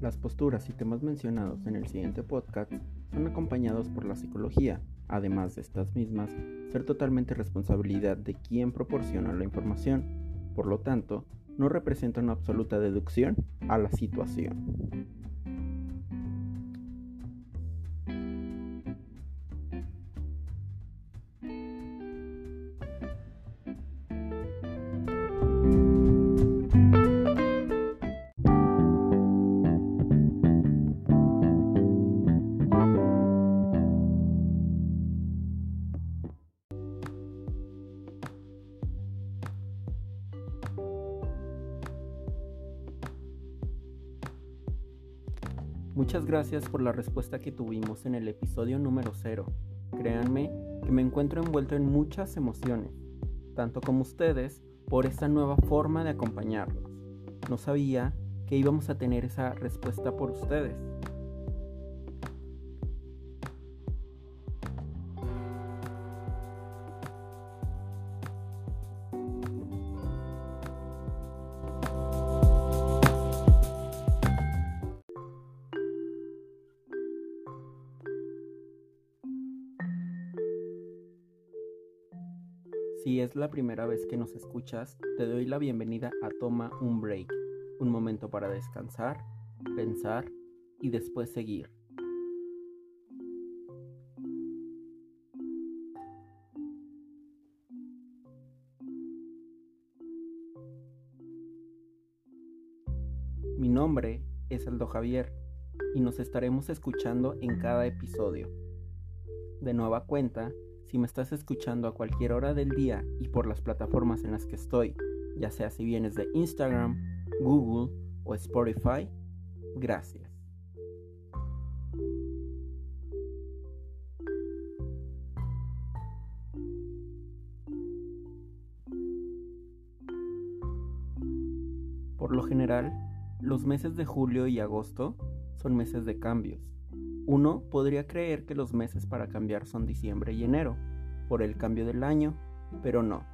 Las posturas y temas mencionados en el siguiente podcast son acompañados por la psicología, además de estas mismas, ser totalmente responsabilidad de quien proporciona la información. Por lo tanto, no representa una absoluta deducción a la situación. Muchas gracias por la respuesta que tuvimos en el episodio número 0. Créanme que me encuentro envuelto en muchas emociones, tanto como ustedes, por esta nueva forma de acompañarnos. No sabía que íbamos a tener esa respuesta por ustedes. Si es la primera vez que nos escuchas, te doy la bienvenida a Toma un Break, un momento para descansar, pensar y después seguir. Mi nombre es Aldo Javier y nos estaremos escuchando en cada episodio. De nueva cuenta, si me estás escuchando a cualquier hora del día y por las plataformas en las que estoy, ya sea si vienes de Instagram, Google o Spotify, gracias. Por lo general, los meses de julio y agosto son meses de cambios uno podría creer que los meses para cambiar son diciembre y enero, por el cambio del año, pero no.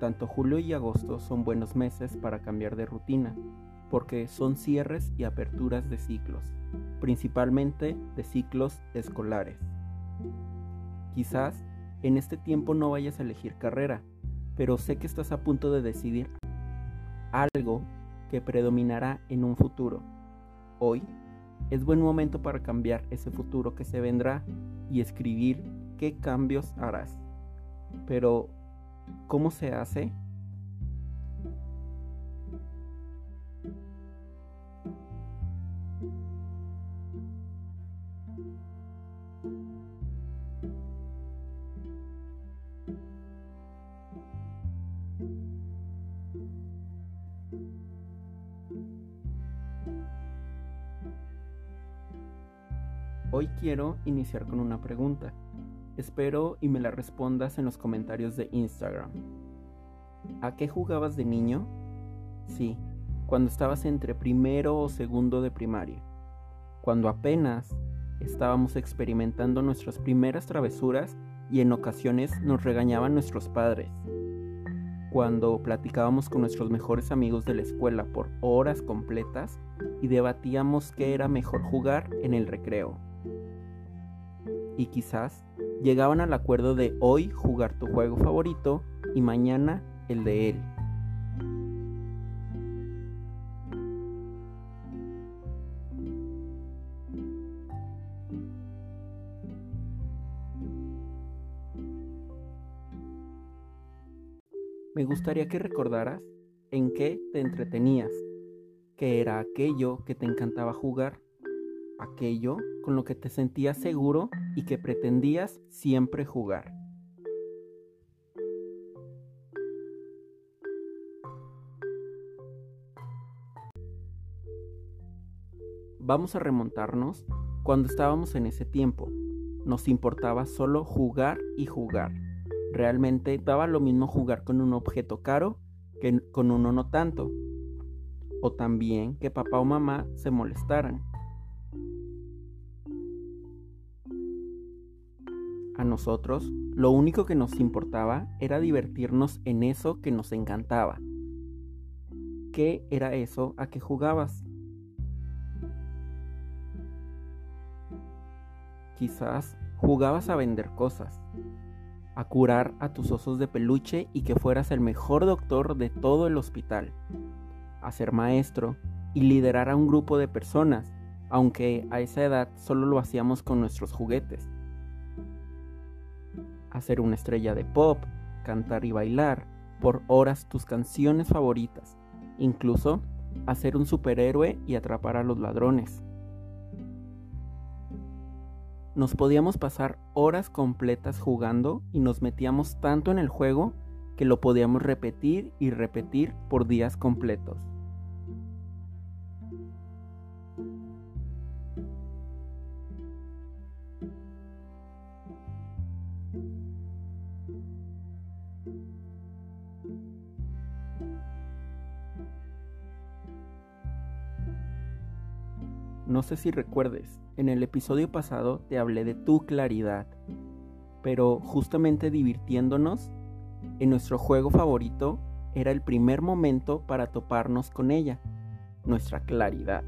Tanto julio y agosto son buenos meses para cambiar de rutina, porque son cierres y aperturas de ciclos, principalmente de ciclos escolares. Quizás en este tiempo no vayas a elegir carrera, pero sé que estás a punto de decidir algo que predominará en un futuro. Hoy es buen momento para cambiar ese futuro que se vendrá y escribir qué cambios harás. Pero, ¿cómo se hace? Hoy quiero iniciar con una pregunta. Espero y me la respondas en los comentarios de Instagram. ¿A qué jugabas de niño? Sí, cuando estabas entre primero o segundo de primaria. Cuando apenas estábamos experimentando nuestras primeras travesuras y en ocasiones nos regañaban nuestros padres. Cuando platicábamos con nuestros mejores amigos de la escuela por horas completas y debatíamos qué era mejor jugar en el recreo y quizás llegaban al acuerdo de hoy jugar tu juego favorito y mañana el de él. Me gustaría que recordaras en qué te entretenías, qué era aquello que te encantaba jugar aquello con lo que te sentías seguro y que pretendías siempre jugar. Vamos a remontarnos cuando estábamos en ese tiempo. Nos importaba solo jugar y jugar. Realmente daba lo mismo jugar con un objeto caro que con uno no tanto. O también que papá o mamá se molestaran. A nosotros, lo único que nos importaba era divertirnos en eso que nos encantaba. ¿Qué era eso a que jugabas? Quizás jugabas a vender cosas, a curar a tus osos de peluche y que fueras el mejor doctor de todo el hospital, a ser maestro y liderar a un grupo de personas, aunque a esa edad solo lo hacíamos con nuestros juguetes. A ser una estrella de pop, cantar y bailar por horas tus canciones favoritas, incluso a ser un superhéroe y atrapar a los ladrones. Nos podíamos pasar horas completas jugando y nos metíamos tanto en el juego que lo podíamos repetir y repetir por días completos. No sé si recuerdes, en el episodio pasado te hablé de tu claridad, pero justamente divirtiéndonos, en nuestro juego favorito era el primer momento para toparnos con ella, nuestra claridad.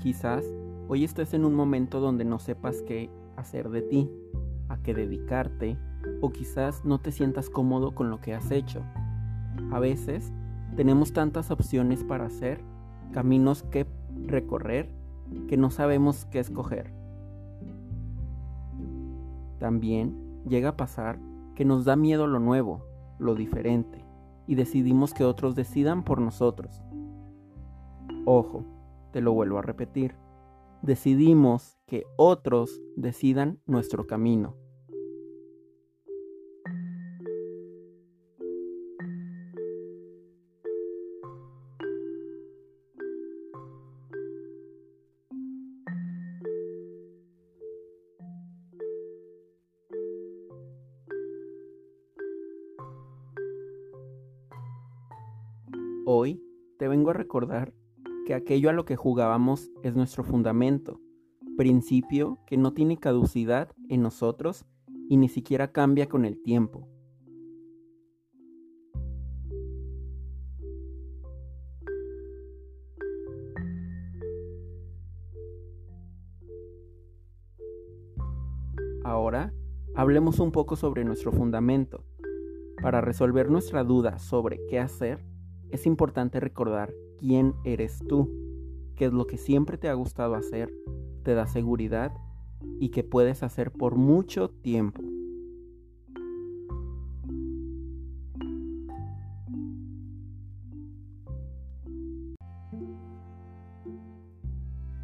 Quizás Hoy estás en un momento donde no sepas qué hacer de ti, a qué dedicarte, o quizás no te sientas cómodo con lo que has hecho. A veces tenemos tantas opciones para hacer, caminos que recorrer, que no sabemos qué escoger. También llega a pasar que nos da miedo lo nuevo, lo diferente, y decidimos que otros decidan por nosotros. Ojo, te lo vuelvo a repetir decidimos que otros decidan nuestro camino. Hoy te vengo a recordar que aquello a lo que jugábamos es nuestro fundamento, principio que no tiene caducidad en nosotros y ni siquiera cambia con el tiempo. Ahora, hablemos un poco sobre nuestro fundamento. Para resolver nuestra duda sobre qué hacer, es importante recordar quién eres tú, qué es lo que siempre te ha gustado hacer, te da seguridad y que puedes hacer por mucho tiempo.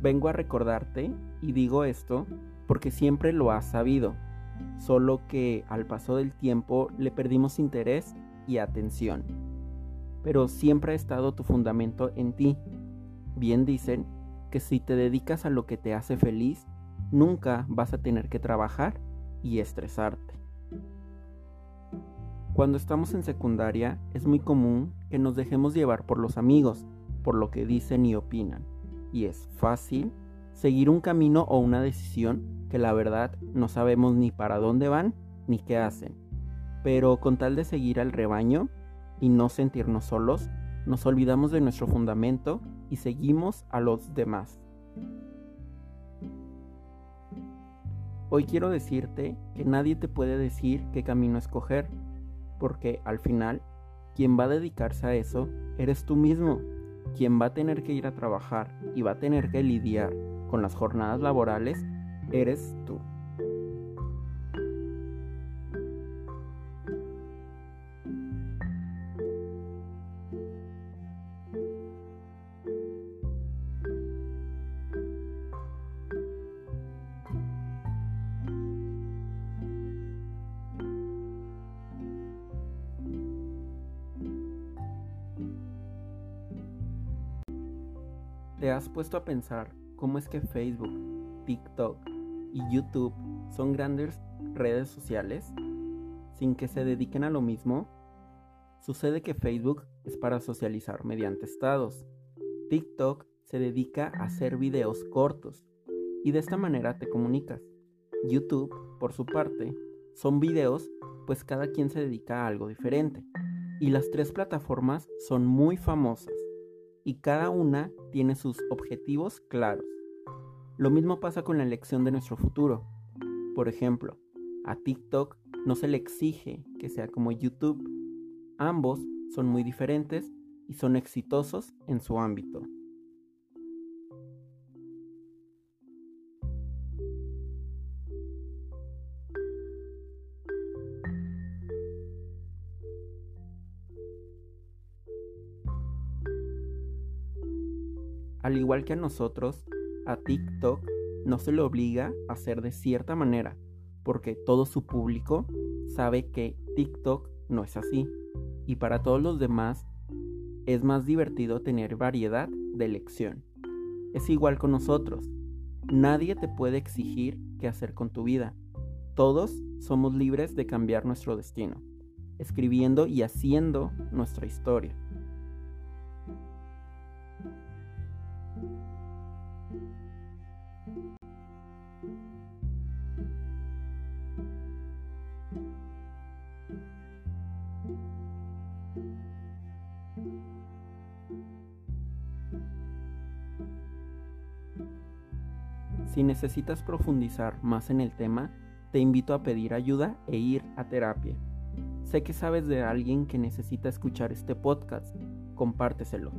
Vengo a recordarte y digo esto porque siempre lo has sabido, solo que al paso del tiempo le perdimos interés y atención pero siempre ha estado tu fundamento en ti. Bien dicen que si te dedicas a lo que te hace feliz, nunca vas a tener que trabajar y estresarte. Cuando estamos en secundaria es muy común que nos dejemos llevar por los amigos, por lo que dicen y opinan, y es fácil seguir un camino o una decisión que la verdad no sabemos ni para dónde van ni qué hacen. Pero con tal de seguir al rebaño, y no sentirnos solos, nos olvidamos de nuestro fundamento y seguimos a los demás. Hoy quiero decirte que nadie te puede decir qué camino escoger, porque al final, quien va a dedicarse a eso eres tú mismo. Quien va a tener que ir a trabajar y va a tener que lidiar con las jornadas laborales eres tú. ¿Te has puesto a pensar cómo es que Facebook, TikTok y YouTube son grandes redes sociales sin que se dediquen a lo mismo? Sucede que Facebook es para socializar mediante estados. TikTok se dedica a hacer videos cortos y de esta manera te comunicas. YouTube, por su parte, Son videos, pues cada quien se dedica a algo diferente. Y las tres plataformas son muy famosas y cada una tiene sus objetivos claros. Lo mismo pasa con la elección de nuestro futuro. Por ejemplo, a TikTok no se le exige que sea como YouTube. Ambos son muy diferentes y son exitosos en su ámbito. Al igual que a nosotros, a TikTok no se le obliga a ser de cierta manera, porque todo su público sabe que TikTok no es así. Y para todos los demás es más divertido tener variedad de elección. Es igual con nosotros. Nadie te puede exigir qué hacer con tu vida. Todos somos libres de cambiar nuestro destino, escribiendo y haciendo nuestra historia. Si necesitas profundizar más en el tema, te invito a pedir ayuda e ir a terapia. Sé que sabes de alguien que necesita escuchar este podcast, compárteselo.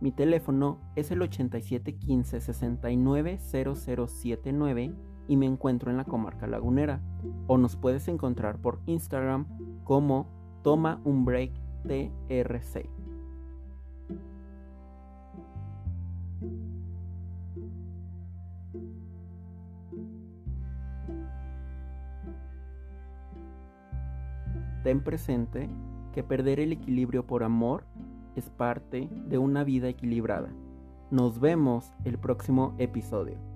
Mi teléfono es el 8715 690079 y me encuentro en la comarca lagunera. O nos puedes encontrar por Instagram como Toma un Break TRC. Ten presente que perder el equilibrio por amor es parte de una vida equilibrada. Nos vemos el próximo episodio.